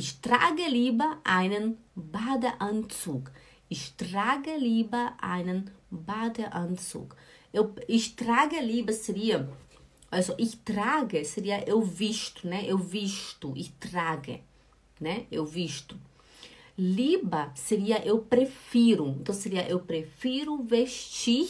Ich trage lieber einen Badeanzug. Ich trage lieber einen Badeanzug. Ich trage lieber seria. Also, ich trage seria eu visto, né? Eu visto. Ich trage, né? Eu visto. Lieber seria eu prefiro. Então, seria eu prefiro vestir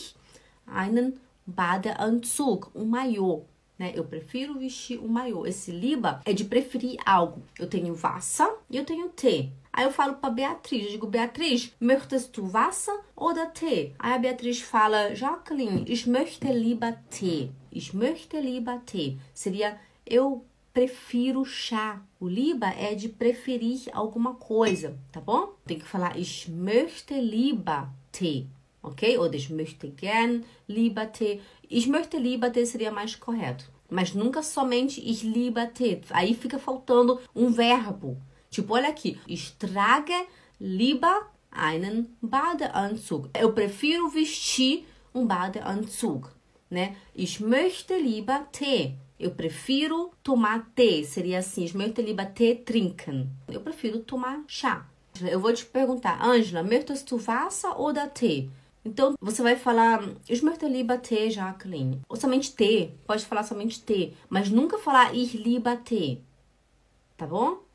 einen Badeanzug, um maiô. Né? Eu prefiro vestir um maiô. Esse liba é de preferir algo. Eu tenho Wasser e eu tenho Tee. Aí eu falo para Beatriz, eu digo, Beatriz, möchtest du Wasser oder Tee? Aí a Beatriz fala, Jacqueline, ich möchte lieber Tee. Ich möchte lieber Tee. Seria, eu prefiro chá. O liba é de preferir alguma coisa, tá bom? Tem que falar, ich möchte lieber Tee ok? Ou ich möchte gern lieber Tee. Ich möchte lieber Tee seria mais correto. Mas nunca somente ich liebe Tee. Aí fica faltando um verbo. Tipo, olha aqui. Ich trage lieber einen Badeanzug. Eu prefiro vestir um Badeanzug, né? Ich möchte lieber Tee. Eu prefiro tomar tê. Seria assim, ich möchte lieber Tee trinken. Eu prefiro tomar chá. Eu vou te perguntar, Angela, möchtest du Wasser oder Tee? Então, você vai falar, ich möchte lieber Tee, Jacqueline. Ou somente Tee, pode falar somente Tee, mas nunca falar ich lieber Tee. Tá bom?